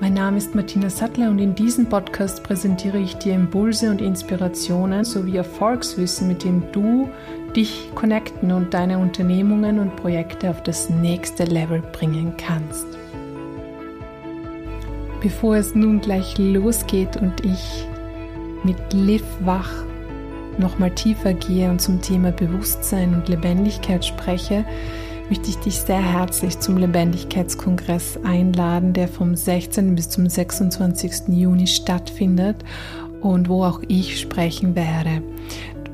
Mein Name ist Martina Sattler und in diesem Podcast präsentiere ich dir Impulse und Inspirationen sowie Erfolgswissen, mit dem du dich connecten und deine Unternehmungen und Projekte auf das nächste Level bringen kannst. Bevor es nun gleich losgeht und ich mit Liv Wach nochmal tiefer gehe und zum Thema Bewusstsein und Lebendigkeit spreche, möchte ich dich sehr herzlich zum Lebendigkeitskongress einladen, der vom 16. bis zum 26. Juni stattfindet und wo auch ich sprechen werde.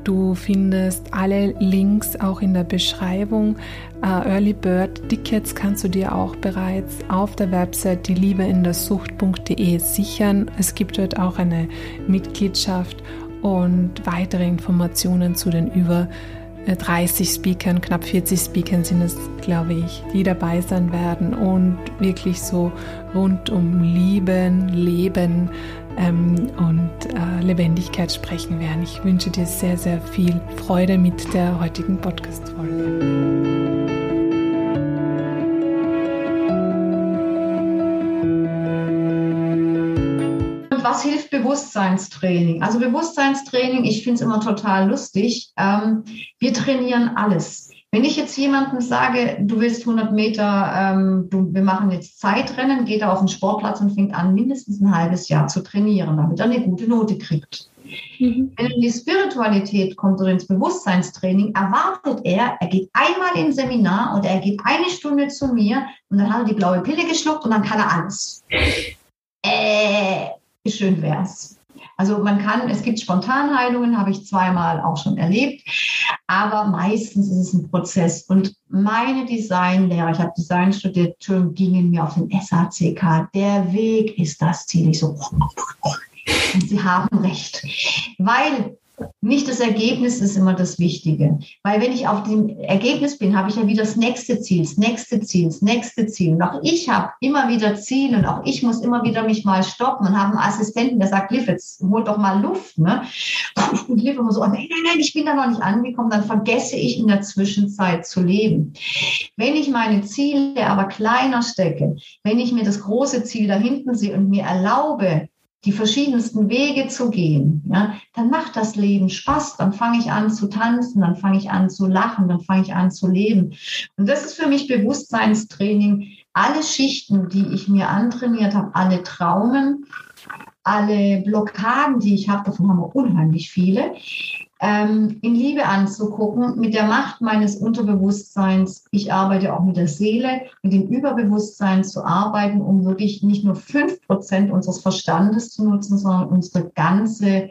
Du findest alle Links auch in der Beschreibung. Uh, Early Bird Tickets kannst du dir auch bereits auf der Website dieliebeindersucht.de sichern. Es gibt dort auch eine Mitgliedschaft und weitere Informationen zu den über 30 Speakern, knapp 40 Speakern sind es, glaube ich, die dabei sein werden und wirklich so rund um Lieben, Leben ähm, und äh, Lebendigkeit sprechen werden. Ich wünsche dir sehr, sehr viel Freude mit der heutigen Podcast-Folge. Was hilft Bewusstseinstraining? Also Bewusstseinstraining, ich finde es immer total lustig. Ähm, wir trainieren alles. Wenn ich jetzt jemandem sage, du willst 100 Meter, ähm, du, wir machen jetzt Zeitrennen, geht er auf den Sportplatz und fängt an, mindestens ein halbes Jahr zu trainieren, damit er eine gute Note kriegt. Mhm. Wenn er in die Spiritualität kommt oder ins Bewusstseinstraining, erwartet er, er geht einmal ins Seminar oder er geht eine Stunde zu mir und dann hat er die blaue Pille geschluckt und dann kann er alles. Äh, wie schön wär's. Also man kann, es gibt Spontanheilungen, habe ich zweimal auch schon erlebt, aber meistens ist es ein Prozess. Und meine Designlehrer, ich habe Design studiert, gingen mir auf den SACK. Der Weg ist das Ziel. Ich so, und sie haben recht. Weil nicht das Ergebnis ist immer das Wichtige. Weil wenn ich auf dem Ergebnis bin, habe ich ja wieder das nächste Ziel, das nächste Ziel, das nächste Ziel. Und auch ich habe immer wieder Ziele und auch ich muss immer wieder mich mal stoppen und habe einen Assistenten, der sagt, Liv, jetzt hol doch mal Luft. Ne? Und Liv immer so, oh, nein, nein, nein, ich bin da noch nicht angekommen, dann vergesse ich in der Zwischenzeit zu leben. Wenn ich meine Ziele aber kleiner stecke, wenn ich mir das große Ziel da hinten sehe und mir erlaube, die verschiedensten Wege zu gehen, ja, dann macht das Leben Spaß. Dann fange ich an zu tanzen, dann fange ich an zu lachen, dann fange ich an zu leben. Und das ist für mich Bewusstseinstraining. Alle Schichten, die ich mir antrainiert habe, alle Traumen, alle Blockaden, die ich habe, davon haben wir unheimlich viele, ähm, in Liebe anzugucken, mit der Macht meines Unterbewusstseins. Ich arbeite auch mit der Seele, mit dem Überbewusstsein zu arbeiten, um wirklich nicht nur fünf Prozent unseres Verstandes zu nutzen, sondern unsere ganze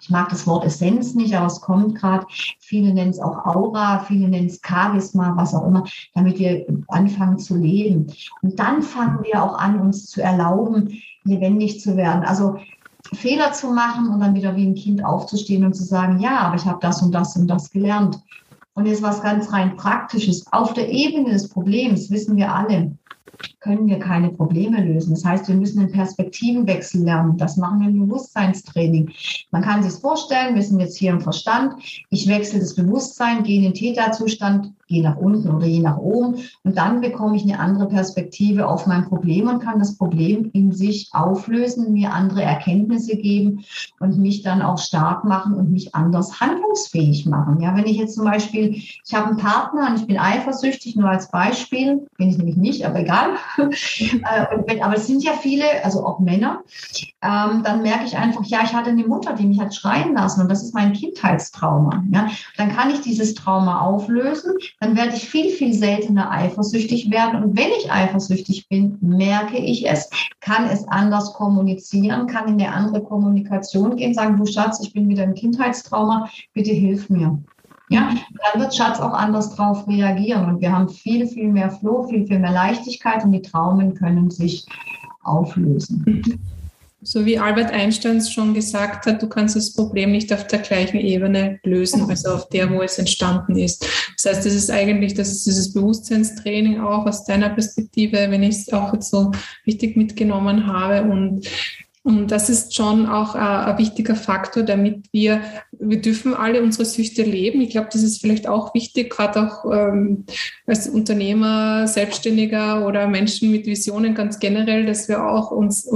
ich mag das Wort Essenz nicht, aber es kommt gerade. Viele nennen es auch Aura, viele nennen es Charisma, was auch immer, damit wir anfangen zu leben. Und dann fangen wir auch an, uns zu erlauben, lebendig zu werden. Also Fehler zu machen und dann wieder wie ein Kind aufzustehen und zu sagen, ja, aber ich habe das und das und das gelernt. Und jetzt was ganz rein Praktisches. Auf der Ebene des Problems wissen wir alle, können wir keine Probleme lösen. Das heißt, wir müssen einen Perspektivenwechsel lernen. Das machen wir im Bewusstseinstraining. Man kann sich vorstellen, wir sind jetzt hier im Verstand. Ich wechsle das Bewusstsein, gehe in den Täterzustand, je nach unten oder je nach oben. Und dann bekomme ich eine andere Perspektive auf mein Problem und kann das Problem in sich auflösen, mir andere Erkenntnisse geben und mich dann auch stark machen und mich anders handlungsfähig machen. Ja, wenn ich jetzt zum Beispiel, ich habe einen Partner und ich bin eifersüchtig, nur als Beispiel, bin ich nämlich nicht, aber egal. Äh, aber es sind ja viele, also auch Männer, ähm, dann merke ich einfach, ja, ich hatte eine Mutter, die mich hat schreien lassen und das ist mein Kindheitstrauma. Ja, dann kann ich dieses Trauma auflösen dann werde ich viel, viel seltener eifersüchtig werden. Und wenn ich eifersüchtig bin, merke ich es, kann es anders kommunizieren, kann in eine andere Kommunikation gehen, sagen, du Schatz, ich bin wieder im Kindheitstrauma, bitte hilf mir. Ja, dann wird Schatz auch anders drauf reagieren und wir haben viel, viel mehr Flow, viel, viel mehr Leichtigkeit und die Traumen können sich auflösen. So wie Albert Einstein schon gesagt hat, du kannst das Problem nicht auf der gleichen Ebene lösen, also auf der, wo es entstanden ist. Das heißt, das ist eigentlich, das ist dieses Bewusstseinstraining auch aus deiner Perspektive, wenn ich es auch jetzt so richtig mitgenommen habe und und das ist schon auch ein, ein, wichtiger Faktor, damit wir, wir dürfen alle unsere Süchte leben. Ich glaube, das ist vielleicht auch wichtig, gerade auch ähm, als Unternehmer, Selbstständiger oder Menschen mit Visionen ganz generell, dass wir auch uns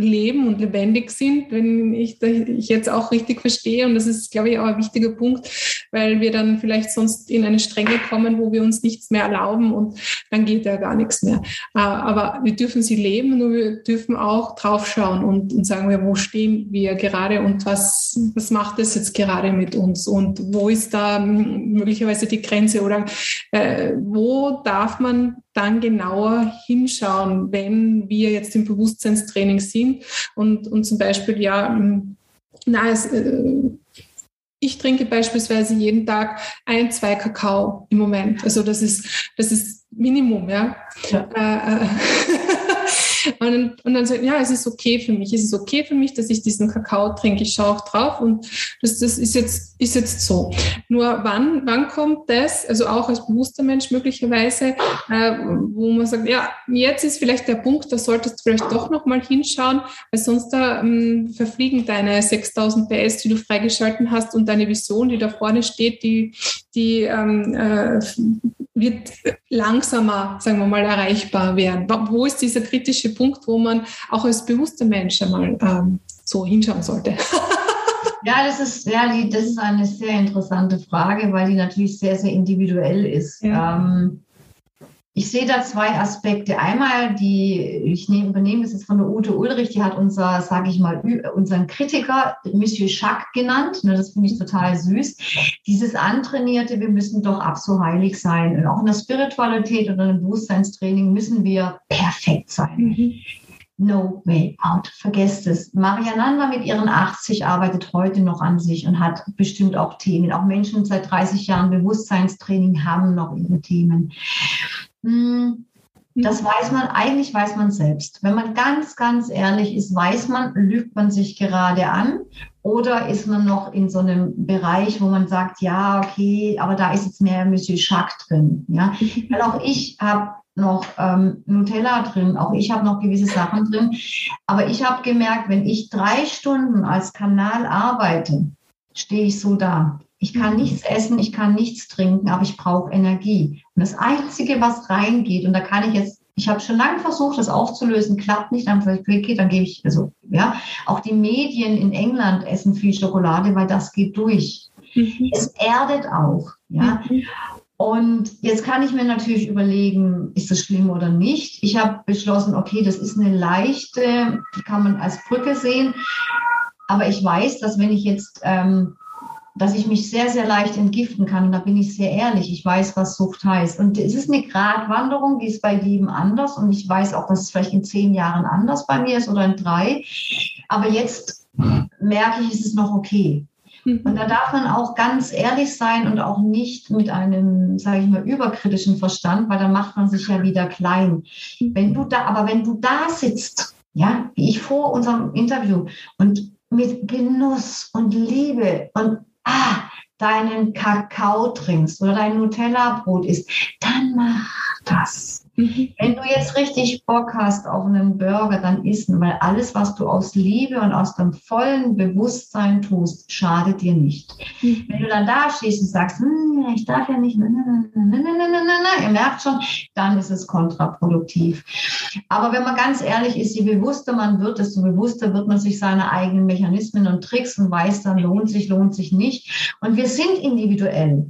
leben und lebendig sind, wenn ich, ich jetzt auch richtig verstehe. Und das ist, glaube ich, auch ein wichtiger Punkt, weil wir dann vielleicht sonst in eine Strenge kommen, wo wir uns nichts mehr erlauben und dann geht ja gar nichts mehr. Äh, aber wir dürfen sie leben und wir dürfen auch draufschauen und, und sagen wir, wo stehen wir gerade und was, was macht es jetzt gerade mit uns und wo ist da möglicherweise die Grenze oder äh, wo darf man dann genauer hinschauen, wenn wir jetzt im Bewusstseinstraining sind und, und zum Beispiel, ja, na, es, äh, ich trinke beispielsweise jeden Tag ein, zwei Kakao im Moment. Also das ist, das ist Minimum, ja. ja. Äh, äh Und, und dann sagt, ja, es ist okay für mich, es ist okay für mich, dass ich diesen Kakao trinke. Ich schaue auch drauf und das, das ist, jetzt, ist jetzt so. Nur wann, wann kommt das, also auch als bewusster Mensch möglicherweise, äh, wo man sagt, ja, jetzt ist vielleicht der Punkt, da solltest du vielleicht doch nochmal hinschauen, weil sonst da ähm, verfliegen deine 6000 PS, die du freigeschalten hast und deine Vision, die da vorne steht, die, die ähm, äh, wird langsamer, sagen wir mal, erreichbar werden. Wo ist dieser kritische Punkt, wo man auch als bewusster Mensch einmal ähm, so hinschauen sollte? Ja, das ist, ja, die, das ist eine sehr interessante Frage, weil die natürlich sehr, sehr individuell ist. Ja. Ähm, ich sehe da zwei Aspekte. Einmal die, ich nehme, übernehme es jetzt von der Ute Ulrich, die hat unser, sage ich mal, unseren Kritiker Monsieur Jacques genannt. Ne, das finde ich total süß. Dieses antrainierte, wir müssen doch ab so heilig sein. Und auch in der Spiritualität oder im Bewusstseinstraining müssen wir perfekt sein. Mhm. No way out. Vergesst es. Mariananda mit ihren 80 arbeitet heute noch an sich und hat bestimmt auch Themen. Auch Menschen seit 30 Jahren Bewusstseinstraining haben noch ihre Themen. Hm, das weiß man, eigentlich weiß man selbst. Wenn man ganz, ganz ehrlich ist, weiß man, lügt man sich gerade an oder ist man noch in so einem Bereich, wo man sagt, ja, okay, aber da ist jetzt mehr Monsieur Jacques drin. Ja? Weil auch ich habe noch ähm, Nutella drin, auch ich habe noch gewisse Sachen drin. Aber ich habe gemerkt, wenn ich drei Stunden als Kanal arbeite, stehe ich so da. Ich kann nichts essen, ich kann nichts trinken, aber ich brauche Energie. Und das Einzige, was reingeht, und da kann ich jetzt, ich habe schon lange versucht, das aufzulösen, klappt nicht, dann dann gebe ich, also, ja, auch die Medien in England essen viel Schokolade, weil das geht durch. Mhm. Es erdet auch, ja. Mhm. Und jetzt kann ich mir natürlich überlegen, ist das schlimm oder nicht. Ich habe beschlossen, okay, das ist eine leichte, die kann man als Brücke sehen. Aber ich weiß, dass wenn ich jetzt ähm, dass ich mich sehr, sehr leicht entgiften kann. Und da bin ich sehr ehrlich. Ich weiß, was Sucht heißt. Und es ist eine Gratwanderung, die ist bei jedem anders. Und ich weiß auch, dass es vielleicht in zehn Jahren anders bei mir ist oder in drei. Aber jetzt merke ich, es ist noch okay. Mhm. Und da darf man auch ganz ehrlich sein und auch nicht mit einem, sage ich mal, überkritischen Verstand, weil dann macht man sich ja wieder klein. Wenn du da, aber wenn du da sitzt, ja, wie ich vor unserem Interview und mit Genuss und Liebe und ah, deinen Kakao trinkst oder dein Nutella-Brot isst, dann mach das. Mhm. Wenn du jetzt richtig Bock hast auf einen Burger, dann essen, weil alles, was du aus Liebe und aus dem vollen Bewusstsein tust, schadet dir nicht. Mhm. Wenn du dann da stehst und sagst, hm, ich darf ja nicht, ihr merkt schon, dann ist es kontraproduktiv. Aber wenn man ganz ehrlich ist, je bewusster man wird, desto bewusster wird man sich seine eigenen Mechanismen und Tricks und weiß dann, lohnt sich, lohnt sich nicht. Und wir sind individuell.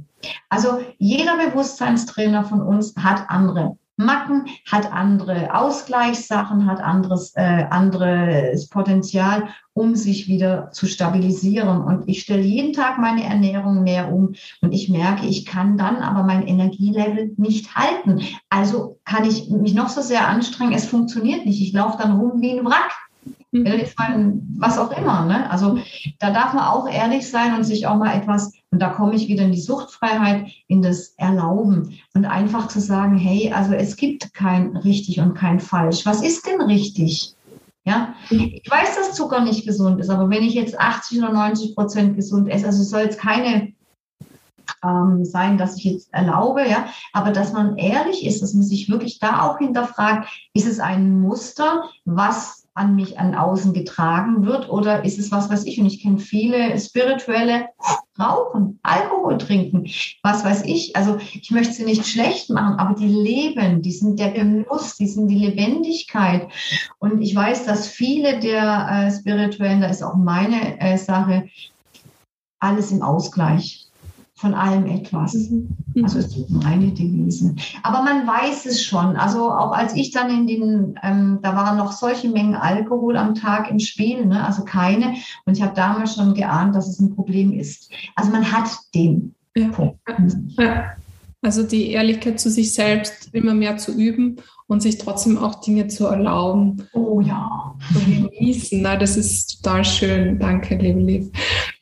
Also jeder Bewusstseinstrainer von uns hat andere Macken, hat andere Ausgleichssachen, hat anderes, äh, anderes Potenzial, um sich wieder zu stabilisieren. Und ich stelle jeden Tag meine Ernährung mehr um und ich merke, ich kann dann aber mein Energielevel nicht halten. Also kann ich mich noch so sehr anstrengen, es funktioniert nicht. Ich laufe dann rum wie ein Wrack. Mhm. was auch immer. Ne? Also da darf man auch ehrlich sein und sich auch mal etwas, und da komme ich wieder in die Suchtfreiheit, in das Erlauben und einfach zu sagen, hey, also es gibt kein richtig und kein falsch. Was ist denn richtig? Ja, ich weiß, dass Zucker nicht gesund ist, aber wenn ich jetzt 80 oder 90 Prozent gesund esse, also es soll jetzt keine ähm, sein, dass ich jetzt erlaube, ja, aber dass man ehrlich ist, dass man sich wirklich da auch hinterfragt, ist es ein Muster, was an mich an außen getragen wird oder ist es was, was ich und ich kenne viele spirituelle rauchen, Alkohol trinken, was weiß ich. Also ich möchte sie nicht schlecht machen, aber die leben, die sind der Genuss, die sind die Lebendigkeit. Und ich weiß, dass viele der äh, spirituellen, da ist auch meine äh, Sache, alles im Ausgleich von allem etwas. Mhm. Also es ist meine Devise. Aber man weiß es schon. Also auch als ich dann in den, ähm, da waren noch solche Mengen Alkohol am Tag im Spiel, ne? also keine. Und ich habe damals schon geahnt, dass es ein Problem ist. Also man hat den ja. Punkt. Ja. Also die Ehrlichkeit zu sich selbst immer mehr zu üben und sich trotzdem auch Dinge zu erlauben. Oh ja. Zu genießen. Na, das ist total schön. Danke, liebe Liv.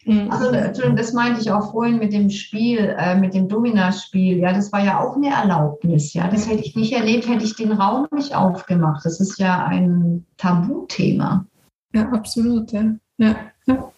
Mhm. Also das meinte ich auch vorhin mit dem Spiel, äh, mit dem Domina-Spiel. Ja, das war ja auch eine Erlaubnis. Ja, das hätte ich nicht erlebt, hätte ich den Raum nicht aufgemacht. Das ist ja ein Tabuthema. Ja, absolut. Ja. ja. ja.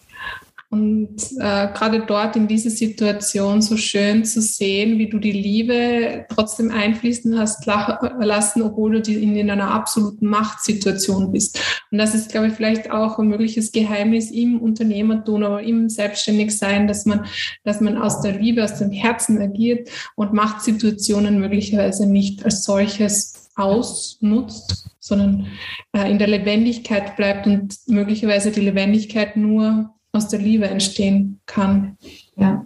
Und äh, gerade dort in dieser Situation so schön zu sehen, wie du die Liebe trotzdem einfließen hast lassen, obwohl du die in, in einer absoluten Machtsituation bist. Und das ist, glaube ich, vielleicht auch ein mögliches Geheimnis im Unternehmertum oder im Selbstständigsein, dass man, dass man aus der Liebe, aus dem Herzen agiert und Machtsituationen möglicherweise nicht als solches ausnutzt, sondern äh, in der Lebendigkeit bleibt und möglicherweise die Lebendigkeit nur aus der Liebe entstehen kann. Ja.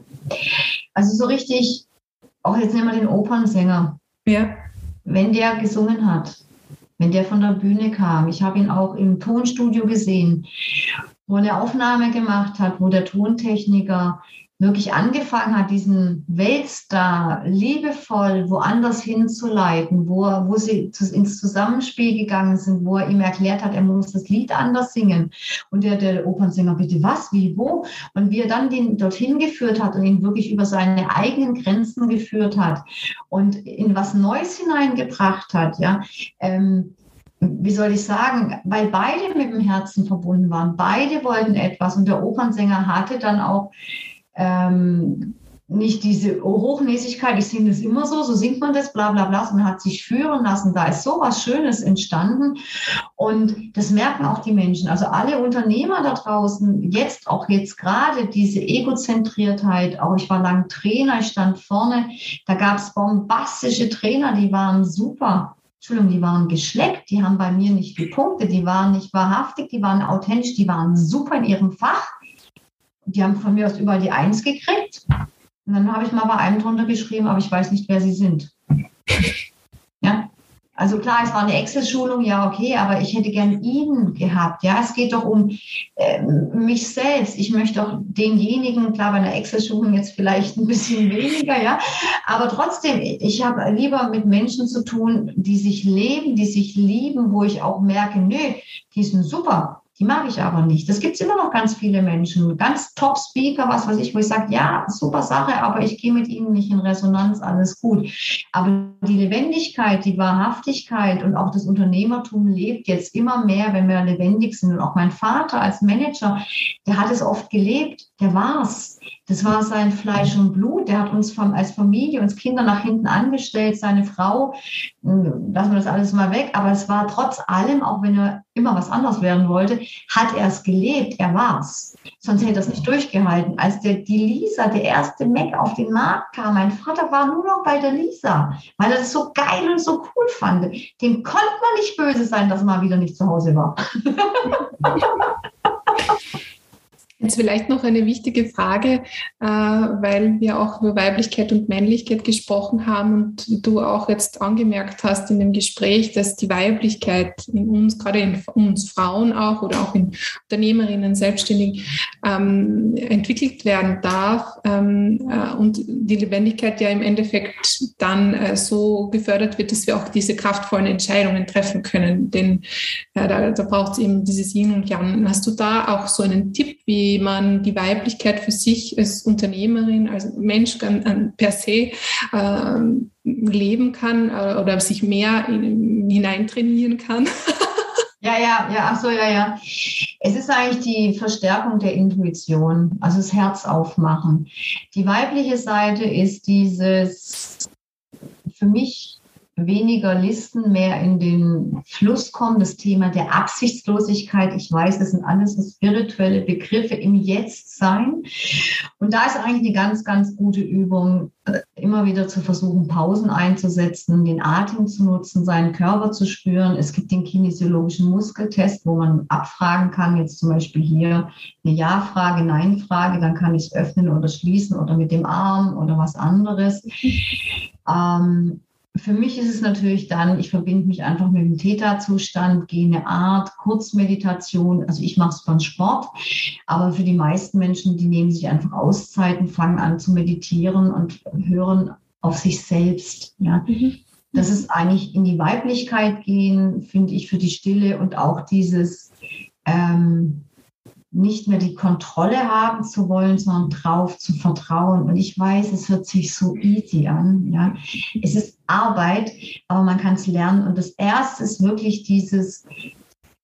Also so richtig, auch jetzt nehmen wir den Opernsänger. Ja. Wenn der gesungen hat, wenn der von der Bühne kam, ich habe ihn auch im Tonstudio gesehen, wo er eine Aufnahme gemacht hat, wo der Tontechniker wirklich angefangen hat, diesen Weltstar liebevoll woanders hinzuleiten, wo, wo sie ins Zusammenspiel gegangen sind, wo er ihm erklärt hat, er muss das Lied anders singen. Und der, der Opernsänger, bitte was, wie, wo? Und wie er dann den dorthin geführt hat und ihn wirklich über seine eigenen Grenzen geführt hat und in was Neues hineingebracht hat, ja. Ähm, wie soll ich sagen, weil beide mit dem Herzen verbunden waren, beide wollten etwas und der Opernsänger hatte dann auch ähm, nicht diese Hochnäsigkeit, ich singe das immer so, so singt man das, bla bla bla, man hat sich führen lassen, da ist so was Schönes entstanden. Und das merken auch die Menschen. Also alle Unternehmer da draußen, jetzt auch jetzt gerade diese Egozentriertheit, auch ich war lang Trainer, ich stand vorne, da gab es bombastische Trainer, die waren super. Entschuldigung, die waren geschleckt, die haben bei mir nicht gepunktet, die waren nicht wahrhaftig, die waren authentisch, die waren super in ihrem Fach die haben von mir aus überall die Eins gekriegt. Und dann habe ich mal bei einem drunter geschrieben, aber ich weiß nicht, wer sie sind. Ja. Also klar, es war eine Excel-Schulung, ja, okay, aber ich hätte gern ihn gehabt. Ja, es geht doch um äh, mich selbst. Ich möchte doch denjenigen, klar, bei einer Excel-Schulung jetzt vielleicht ein bisschen weniger, ja, aber trotzdem, ich habe lieber mit Menschen zu tun, die sich leben, die sich lieben, wo ich auch merke, nö, die sind super. Die mag ich aber nicht. Das gibt es immer noch ganz viele Menschen, ganz Top-Speaker, was weiß ich, wo ich sage, ja, super Sache, aber ich gehe mit ihnen nicht in Resonanz, alles gut. Aber die Lebendigkeit, die Wahrhaftigkeit und auch das Unternehmertum lebt jetzt immer mehr, wenn wir lebendig sind. Und auch mein Vater als Manager, der hat es oft gelebt, der war's. Das war sein Fleisch und Blut. Der hat uns als Familie, uns Kinder nach hinten angestellt, seine Frau. Hm, lassen wir das alles mal weg. Aber es war trotz allem, auch wenn er immer was anderes werden wollte, hat er es gelebt. Er war's. Sonst hätte er es nicht durchgehalten. Als der, die Lisa, der erste Mac auf den Markt kam, mein Vater war nur noch bei der Lisa, weil er das so geil und so cool fand. Dem konnte man nicht böse sein, dass er mal wieder nicht zu Hause war. Jetzt vielleicht noch eine wichtige Frage, äh, weil wir auch über Weiblichkeit und Männlichkeit gesprochen haben und du auch jetzt angemerkt hast in dem Gespräch, dass die Weiblichkeit in uns, gerade in uns Frauen auch oder auch in Unternehmerinnen, Selbstständigen, ähm, entwickelt werden darf ähm, äh, und die Lebendigkeit ja im Endeffekt dann äh, so gefördert wird, dass wir auch diese kraftvollen Entscheidungen treffen können. Denn da, da braucht es eben dieses Yin und Yang. Hast du da auch so einen Tipp, wie wie man die Weiblichkeit für sich als Unternehmerin, als Mensch per se äh, leben kann äh, oder sich mehr in, hineintrainieren kann. Ja, ja, ja, ach so, ja, ja. Es ist eigentlich die Verstärkung der Intuition, also das Herz aufmachen. Die weibliche Seite ist dieses für mich weniger Listen, mehr in den Fluss kommen. Das Thema der Absichtslosigkeit. Ich weiß, das sind alles spirituelle Begriffe im Jetzt-Sein. Und da ist eigentlich eine ganz, ganz gute Übung, äh, immer wieder zu versuchen, Pausen einzusetzen, den Atem zu nutzen, seinen Körper zu spüren. Es gibt den kinesiologischen Muskeltest, wo man abfragen kann, jetzt zum Beispiel hier eine Ja-Frage, Nein-Frage, dann kann ich es öffnen oder schließen oder mit dem Arm oder was anderes. Ähm, für mich ist es natürlich dann, ich verbinde mich einfach mit dem Theta-Zustand, gehe eine Art Kurzmeditation. Also ich mache es beim Sport, aber für die meisten Menschen, die nehmen sich einfach Auszeiten, fangen an zu meditieren und hören auf sich selbst. Ja. Mhm. Das ist eigentlich in die Weiblichkeit gehen, finde ich, für die Stille und auch dieses ähm, nicht mehr die Kontrolle haben zu wollen, sondern drauf zu vertrauen. Und ich weiß, es hört sich so easy an. Ja. Es ist Arbeit, aber man kann es lernen. Und das Erste ist wirklich dieses,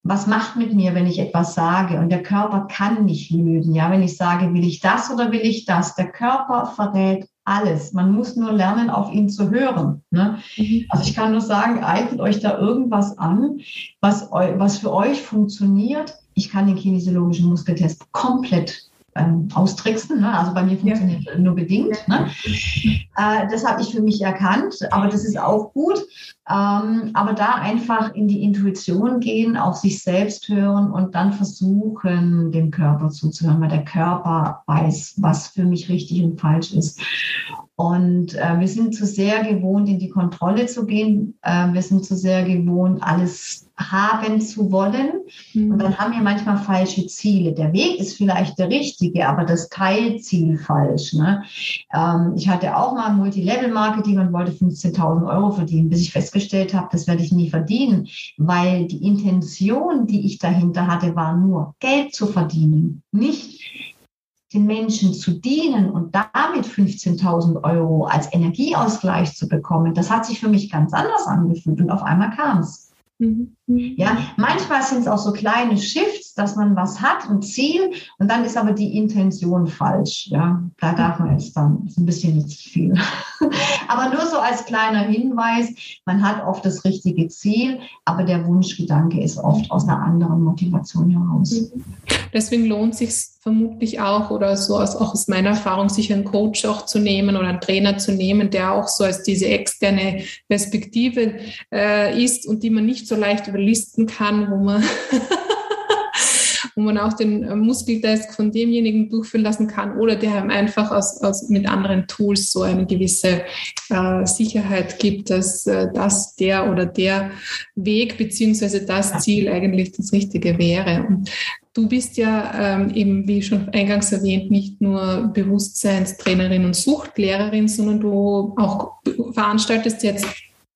was macht mit mir, wenn ich etwas sage? Und der Körper kann nicht lügen. Ja, wenn ich sage, will ich das oder will ich das? Der Körper verrät alles. Man muss nur lernen, auf ihn zu hören. Ne? Mhm. Also ich kann nur sagen, eignet euch da irgendwas an, was, was für euch funktioniert ich kann den kinesiologischen Muskeltest komplett ähm, austricksen. Ne? Also bei mir funktioniert ja. nur bedingt. Ne? Äh, das habe ich für mich erkannt, aber das ist auch gut. Ähm, aber da einfach in die Intuition gehen, auf sich selbst hören und dann versuchen, dem Körper zuzuhören, weil der Körper weiß, was für mich richtig und falsch ist. Und äh, wir sind zu sehr gewohnt, in die Kontrolle zu gehen. Äh, wir sind zu sehr gewohnt, alles haben zu wollen. Mhm. Und dann haben wir manchmal falsche Ziele. Der Weg ist vielleicht der richtige, aber das Teilziel falsch. Ne? Ähm, ich hatte auch mal Multilevel-Marketing und wollte 15.000 Euro verdienen, bis ich festgestellt habe, das werde ich nie verdienen, weil die Intention, die ich dahinter hatte, war nur Geld zu verdienen, nicht den Menschen zu dienen und damit 15.000 Euro als Energieausgleich zu bekommen, das hat sich für mich ganz anders angefühlt und auf einmal kam es. Mhm. Ja, manchmal sind es auch so kleine Shifts, dass man was hat, ein Ziel, und dann ist aber die Intention falsch. Ja, da darf man jetzt dann ist ein bisschen nicht viel. aber nur so als kleiner Hinweis, man hat oft das richtige Ziel, aber der Wunschgedanke ist oft aus einer anderen Motivation heraus. Mhm. Deswegen lohnt sich vermutlich auch oder so aus, auch aus meiner Erfahrung, sich einen Coach auch zu nehmen oder einen Trainer zu nehmen, der auch so als diese externe Perspektive äh, ist und die man nicht so leicht überlisten kann, wo man wo man auch den äh, Muskeltest von demjenigen durchführen lassen kann oder der einem einfach aus, aus, mit anderen Tools so eine gewisse äh, Sicherheit gibt, dass äh, das der oder der Weg beziehungsweise das Ziel eigentlich das Richtige wäre. Und Du bist ja ähm, eben, wie schon eingangs erwähnt, nicht nur Bewusstseinstrainerin und Suchtlehrerin, sondern du auch veranstaltest jetzt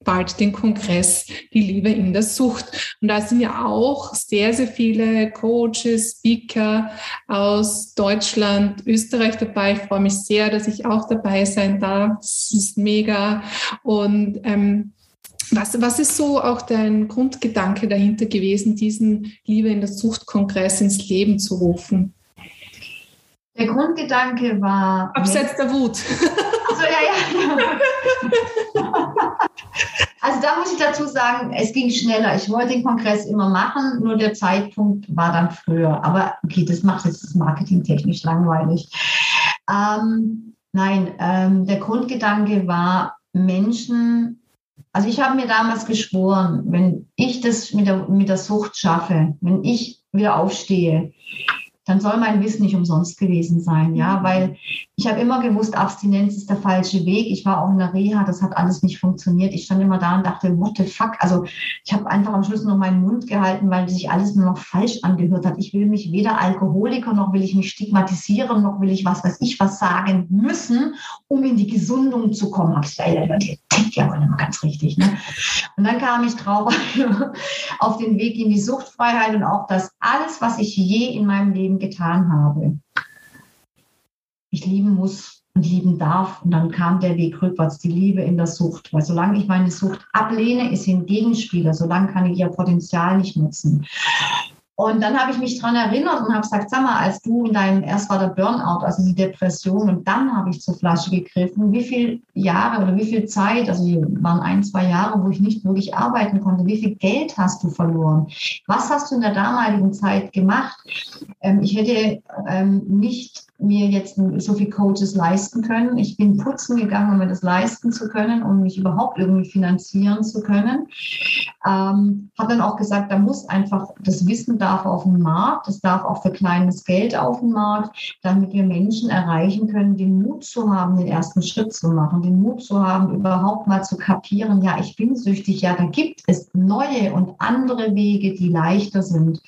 bald den Kongress Die Liebe in der Sucht. Und da sind ja auch sehr, sehr viele Coaches, Speaker aus Deutschland, Österreich dabei. Ich freue mich sehr, dass ich auch dabei sein darf. Das ist mega. Und ähm, was, was ist so auch dein Grundgedanke dahinter gewesen, diesen Liebe in der Sucht-Kongress ins Leben zu rufen? Der Grundgedanke war. Abseits der Wut. Also, ja, ja. Also da muss ich dazu sagen, es ging schneller. Ich wollte den Kongress immer machen, nur der Zeitpunkt war dann früher. Aber okay, das macht jetzt das Marketing technisch langweilig. Ähm, nein, ähm, der Grundgedanke war, Menschen also ich habe mir damals geschworen, wenn ich das mit der, mit der Sucht schaffe, wenn ich wieder aufstehe, dann soll mein Wissen nicht umsonst gewesen sein, ja, weil ich habe immer gewusst, Abstinenz ist der falsche Weg. Ich war auch in der Reha, das hat alles nicht funktioniert. Ich stand immer da und dachte, what the fuck? Also ich habe einfach am Schluss noch meinen Mund gehalten, weil sich alles nur noch falsch angehört hat. Ich will mich weder Alkoholiker, noch will ich mich stigmatisieren, noch will ich was weiß ich was sagen müssen, um in die Gesundung zu kommen. Hab ich gedacht, die tickt ja wohl immer ganz richtig. Ne? Und dann kam ich drauf auf den Weg in die Suchtfreiheit und auch das alles, was ich je in meinem Leben getan habe, ich lieben muss, und lieben darf. Und dann kam der Weg rückwärts, die Liebe in der Sucht. Weil solange ich meine Sucht ablehne, ist sie ein Gegenspieler. Solange kann ich ihr Potenzial nicht nutzen. Und dann habe ich mich daran erinnert und habe gesagt, sag mal, als du in deinem, erst war der Burnout, also die Depression, und dann habe ich zur Flasche gegriffen, wie viele Jahre oder wie viel Zeit, also waren ein, zwei Jahre, wo ich nicht wirklich arbeiten konnte, wie viel Geld hast du verloren? Was hast du in der damaligen Zeit gemacht? Ähm, ich hätte ähm, nicht mir jetzt so viel Coaches leisten können. Ich bin putzen gegangen, um mir das leisten zu können, um mich überhaupt irgendwie finanzieren zu können. Ähm, habe dann auch gesagt, da muss einfach, das Wissen darf auf den Markt, das darf auch für kleines Geld auf den Markt, damit wir Menschen erreichen können, den Mut zu haben, den ersten Schritt zu machen, den Mut zu haben, überhaupt mal zu kapieren, ja, ich bin süchtig, ja, da gibt es neue und andere Wege, die leichter sind.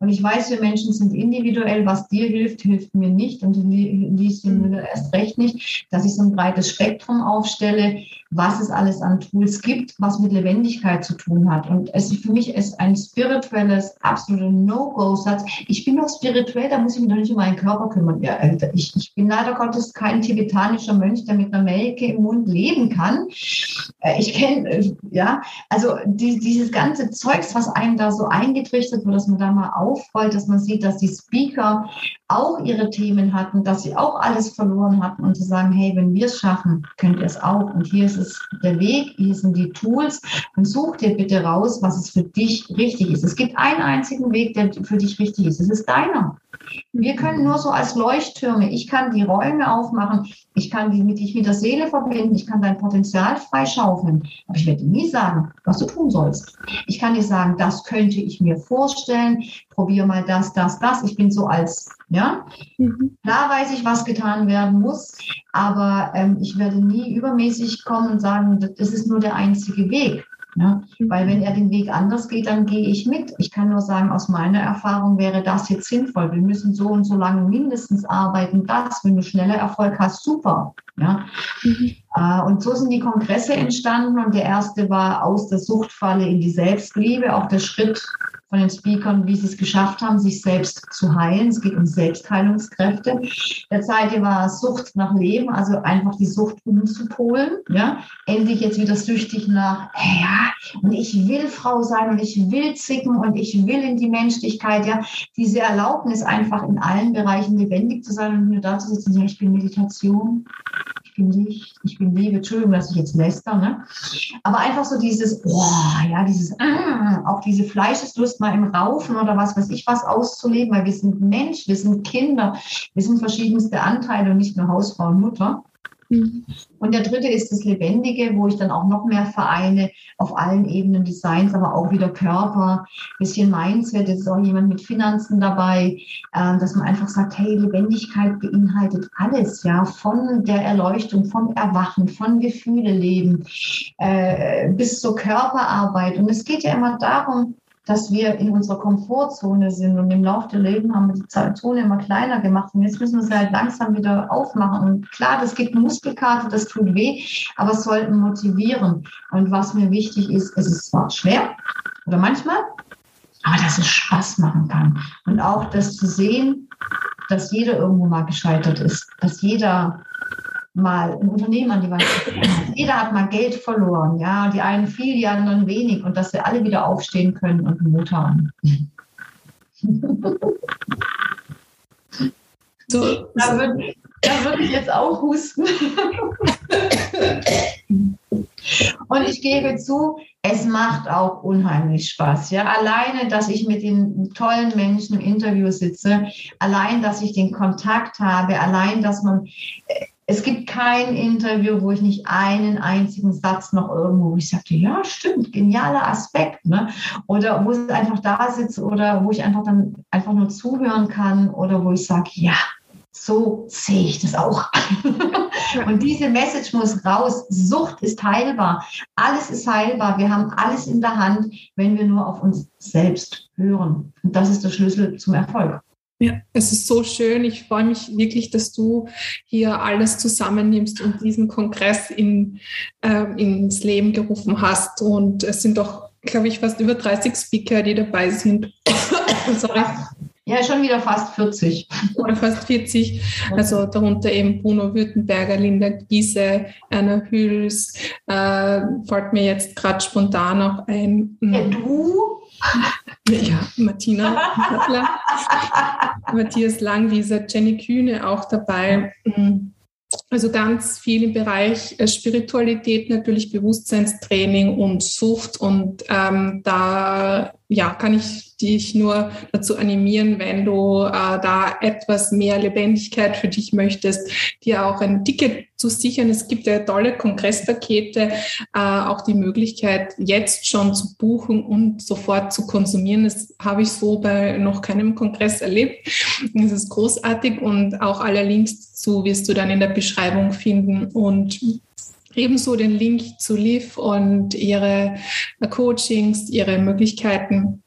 Und ich weiß, wir Menschen sind individuell, was dir hilft, hilft mir nicht und Lieschen mhm. Müller erst recht nicht, dass ich so ein breites Spektrum aufstelle, was es alles an Tools gibt, was mit Lebendigkeit zu tun hat. Und es für mich ist ein spirituelles, absoluter No-Go-Satz. Ich bin doch spirituell, da muss ich mich doch nicht um meinen Körper kümmern. Ja, ich, ich bin leider Gottes kein tibetanischer Mönch, der mit einer Melke im Mund leben kann. Äh, ich kenne, äh, ja, also die, dieses ganze Zeugs, was einem da so eingetrichtert wird, dass man da mal aufrollt, dass man sieht, dass die Speaker auch ihre Themen hatten, dass sie auch alles verloren hatten und zu sagen, hey, wenn wir es schaffen, könnt ihr es auch. Und hier ist es der Weg, hier sind die Tools und such dir bitte raus, was es für dich richtig ist. Es gibt einen einzigen Weg, der für dich richtig ist. Es ist deiner. Wir können nur so als Leuchttürme, ich kann die Räume aufmachen, ich kann die mit, dich mit der Seele verbinden, ich kann dein Potenzial freischaufeln. Aber ich werde nie sagen, was du tun sollst. Ich kann dir sagen, das könnte ich mir vorstellen, probiere mal das, das, das. Ich bin so als, ja, mhm. klar weiß ich, was getan werden muss, aber ähm, ich werde nie übermäßig kommen und sagen, das ist nur der einzige Weg. Ja? Weil wenn er den Weg anders geht, dann gehe ich mit. Ich kann nur sagen, aus meiner Erfahrung wäre das jetzt sinnvoll. Wir müssen so und so lange mindestens arbeiten. Das, wenn du schneller Erfolg hast, super. Ja? Mhm. Äh, und so sind die Kongresse entstanden und der erste war aus der Suchtfalle in die Selbstliebe, auch der Schritt von den Speakern, wie sie es geschafft haben, sich selbst zu heilen. Es geht um Selbstheilungskräfte. Der zweite war Sucht nach Leben, also einfach die Sucht umzupolen. Ja? Endlich jetzt wieder süchtig nach, ja, und ich will Frau sein und ich will zicken und ich will in die Menschlichkeit. Ja? Diese Erlaubnis, einfach in allen Bereichen lebendig zu sein und nur da zu sitzen, ja, ich bin Meditation, bin Licht, ich bin Liebe. Entschuldigung, dass ich jetzt läster, ne? Aber einfach so dieses, oh, ja, dieses, ah, auch diese Fleischeslust mal im Raufen oder was weiß ich was auszuleben, weil wir sind Mensch, wir sind Kinder, wir sind verschiedenste Anteile und nicht nur Hausfrau und Mutter. Mhm. Und der dritte ist das Lebendige, wo ich dann auch noch mehr vereine auf allen Ebenen Designs, aber auch wieder Körper, bisschen Mindset, es ist auch jemand mit Finanzen dabei, äh, dass man einfach sagt, hey, Lebendigkeit beinhaltet alles, ja, von der Erleuchtung, vom Erwachen, von Gefühle leben, äh, bis zur Körperarbeit. Und es geht ja immer darum, dass wir in unserer Komfortzone sind und im Laufe der Leben haben wir die Zone immer kleiner gemacht und jetzt müssen wir sie halt langsam wieder aufmachen. Und klar, das gibt Muskelkarte, das tut weh, aber es sollten motivieren. Und was mir wichtig ist, es ist zwar schwer oder manchmal, aber dass es Spaß machen kann. Und auch das zu sehen, dass jeder irgendwo mal gescheitert ist, dass jeder mal ein Unternehmen an die Wand Jeder hat mal Geld verloren, ja, die einen viel, die anderen wenig und dass wir alle wieder aufstehen können und Mut haben. So, da würde würd ich jetzt auch husten. Und ich gebe zu, es macht auch unheimlich Spaß. Ja, alleine, dass ich mit den tollen Menschen im Interview sitze, allein, dass ich den Kontakt habe, allein, dass man es gibt kein Interview, wo ich nicht einen einzigen Satz noch irgendwo, wo ich sagte, ja, stimmt, genialer Aspekt, ne? Oder wo ich einfach da sitze oder wo ich einfach dann einfach nur zuhören kann oder wo ich sage, ja, so sehe ich das auch. Und diese Message muss raus. Sucht ist heilbar. Alles ist heilbar. Wir haben alles in der Hand, wenn wir nur auf uns selbst hören. Und das ist der Schlüssel zum Erfolg. Ja, es ist so schön. Ich freue mich wirklich, dass du hier alles zusammennimmst und diesen Kongress in, äh, ins Leben gerufen hast. Und es sind doch, glaube ich, fast über 30 Speaker, die dabei sind. Sorry. Ja, schon wieder fast 40. Oder fast 40. Also darunter eben Bruno Württemberger, Linda Giese, Anna Hüls. Äh, fällt mir jetzt gerade spontan auch ein. Ja, du? Ja, Martina Matthias Langwieser, Jenny Kühne auch dabei. Mhm. Also ganz viel im Bereich äh, Spiritualität, natürlich Bewusstseinstraining und Sucht. Und ähm, da ja, kann ich dich nur dazu animieren, wenn du äh, da etwas mehr Lebendigkeit für dich möchtest, dir auch ein Ticket zu sichern. Es gibt ja tolle Kongresspakete, äh, auch die Möglichkeit, jetzt schon zu buchen und sofort zu konsumieren. Das habe ich so bei noch keinem Kongress erlebt. Das ist großartig und auch alle Links dazu wirst du dann in der Beschreibung finden und Ebenso den Link zu Liv und ihre Coachings, ihre Möglichkeiten,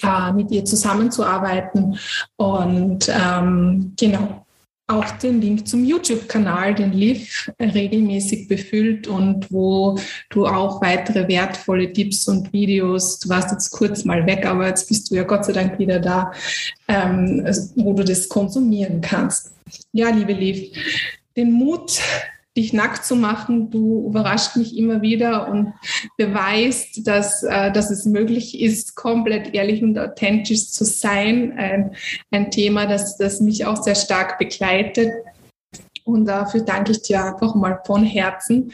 äh, mit ihr zusammenzuarbeiten. Und ähm, genau, auch den Link zum YouTube-Kanal, den Liv regelmäßig befüllt und wo du auch weitere wertvolle Tipps und Videos, du warst jetzt kurz mal weg, aber jetzt bist du ja Gott sei Dank wieder da, ähm, wo du das konsumieren kannst. Ja, liebe Liv, den Mut dich nackt zu machen. Du überrascht mich immer wieder und beweist, dass, äh, dass es möglich ist, komplett ehrlich und authentisch zu sein. Ein, ein Thema, das, das mich auch sehr stark begleitet. Und dafür danke ich dir einfach mal von Herzen.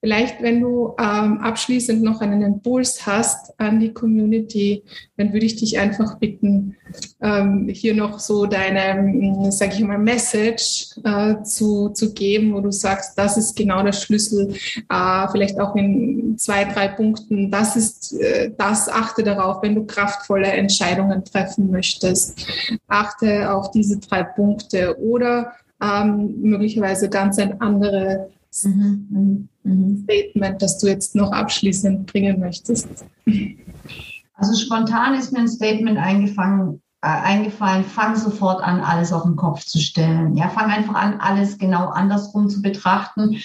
Vielleicht, wenn du ähm, abschließend noch einen Impuls hast an die Community, dann würde ich dich einfach bitten, ähm, hier noch so deine, sage ich mal, Message äh, zu, zu geben, wo du sagst, das ist genau der Schlüssel, äh, vielleicht auch in zwei, drei Punkten. Das ist äh, das, achte darauf, wenn du kraftvolle Entscheidungen treffen möchtest. Achte auf diese drei Punkte oder ähm, möglicherweise ganz ein anderes mhm. Statement, das du jetzt noch abschließend bringen möchtest. Also spontan ist mir ein Statement eingefangen, äh, eingefallen, fang sofort an, alles auf den Kopf zu stellen. Ja, fang einfach an, alles genau andersrum zu betrachten.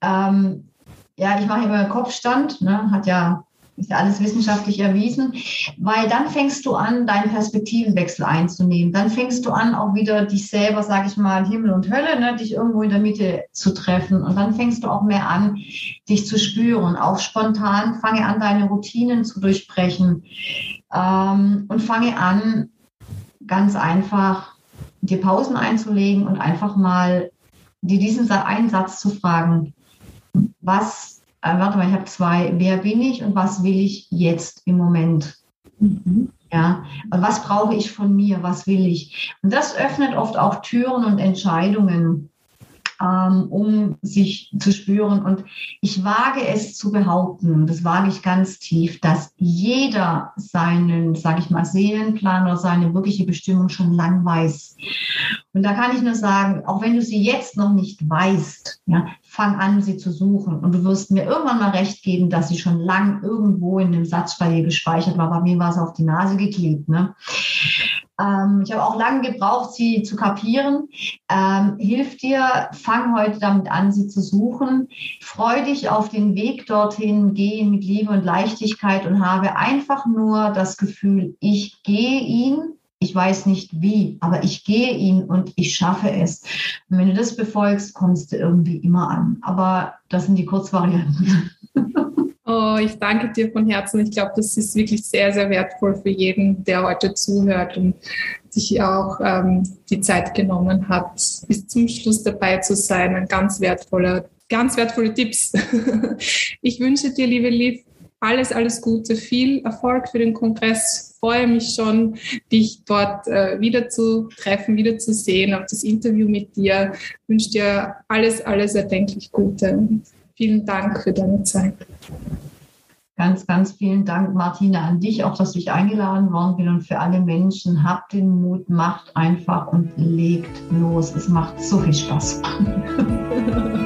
Ähm, ja, ich mache immer Kopfstand, ne, hat ja ist ja alles wissenschaftlich erwiesen, weil dann fängst du an, deinen Perspektivenwechsel einzunehmen. Dann fängst du an, auch wieder dich selber, sage ich mal, Himmel und Hölle, ne, dich irgendwo in der Mitte zu treffen. Und dann fängst du auch mehr an, dich zu spüren. Auch spontan fange an, deine Routinen zu durchbrechen ähm, und fange an, ganz einfach dir Pausen einzulegen und einfach mal dir diesen einen Satz zu fragen. Was äh, warte mal, ich habe zwei, wer bin ich und was will ich jetzt im Moment? Mhm. Ja, was brauche ich von mir? Was will ich? Und das öffnet oft auch Türen und Entscheidungen ähm, um sich zu spüren. Und ich wage es zu behaupten, das wage ich ganz tief, dass jeder seinen, sage ich mal, Seelenplan oder seine wirkliche Bestimmung schon lang weiß. Und da kann ich nur sagen, auch wenn du sie jetzt noch nicht weißt, ja, fang an, sie zu suchen. Und du wirst mir irgendwann mal recht geben, dass sie schon lang irgendwo in dem Satz bei dir gespeichert war. Bei mir war es auf die Nase geklebt. Ne? Ähm, ich habe auch lange gebraucht, sie zu kapieren. Ähm, hilf dir, fang heute damit an, sie zu suchen. Freu dich auf den Weg dorthin, geh mit Liebe und Leichtigkeit und habe einfach nur das Gefühl, ich gehe ihn. Ich weiß nicht wie, aber ich gehe ihn und ich schaffe es. Und wenn du das befolgst, kommst du irgendwie immer an. Aber das sind die Kurzvarianten. Oh, ich danke dir von Herzen. Ich glaube, das ist wirklich sehr, sehr wertvoll für jeden, der heute zuhört und sich auch ähm, die Zeit genommen hat, bis zum Schluss dabei zu sein. Ein ganz wertvoller, ganz wertvolle Tipps. ich wünsche dir, liebe Liv, alles, alles Gute, viel Erfolg für den Kongress. Freue mich schon, dich dort äh, wieder zu treffen, wieder zu sehen, auf das Interview mit dir. Wünsche dir alles, alles erdenklich Gute. Vielen Dank für deine Zeit. Ganz, ganz vielen Dank, Martina, an dich, auch dass ich eingeladen worden bin und für alle Menschen. Habt den Mut, macht einfach und legt los. Es macht so viel Spaß.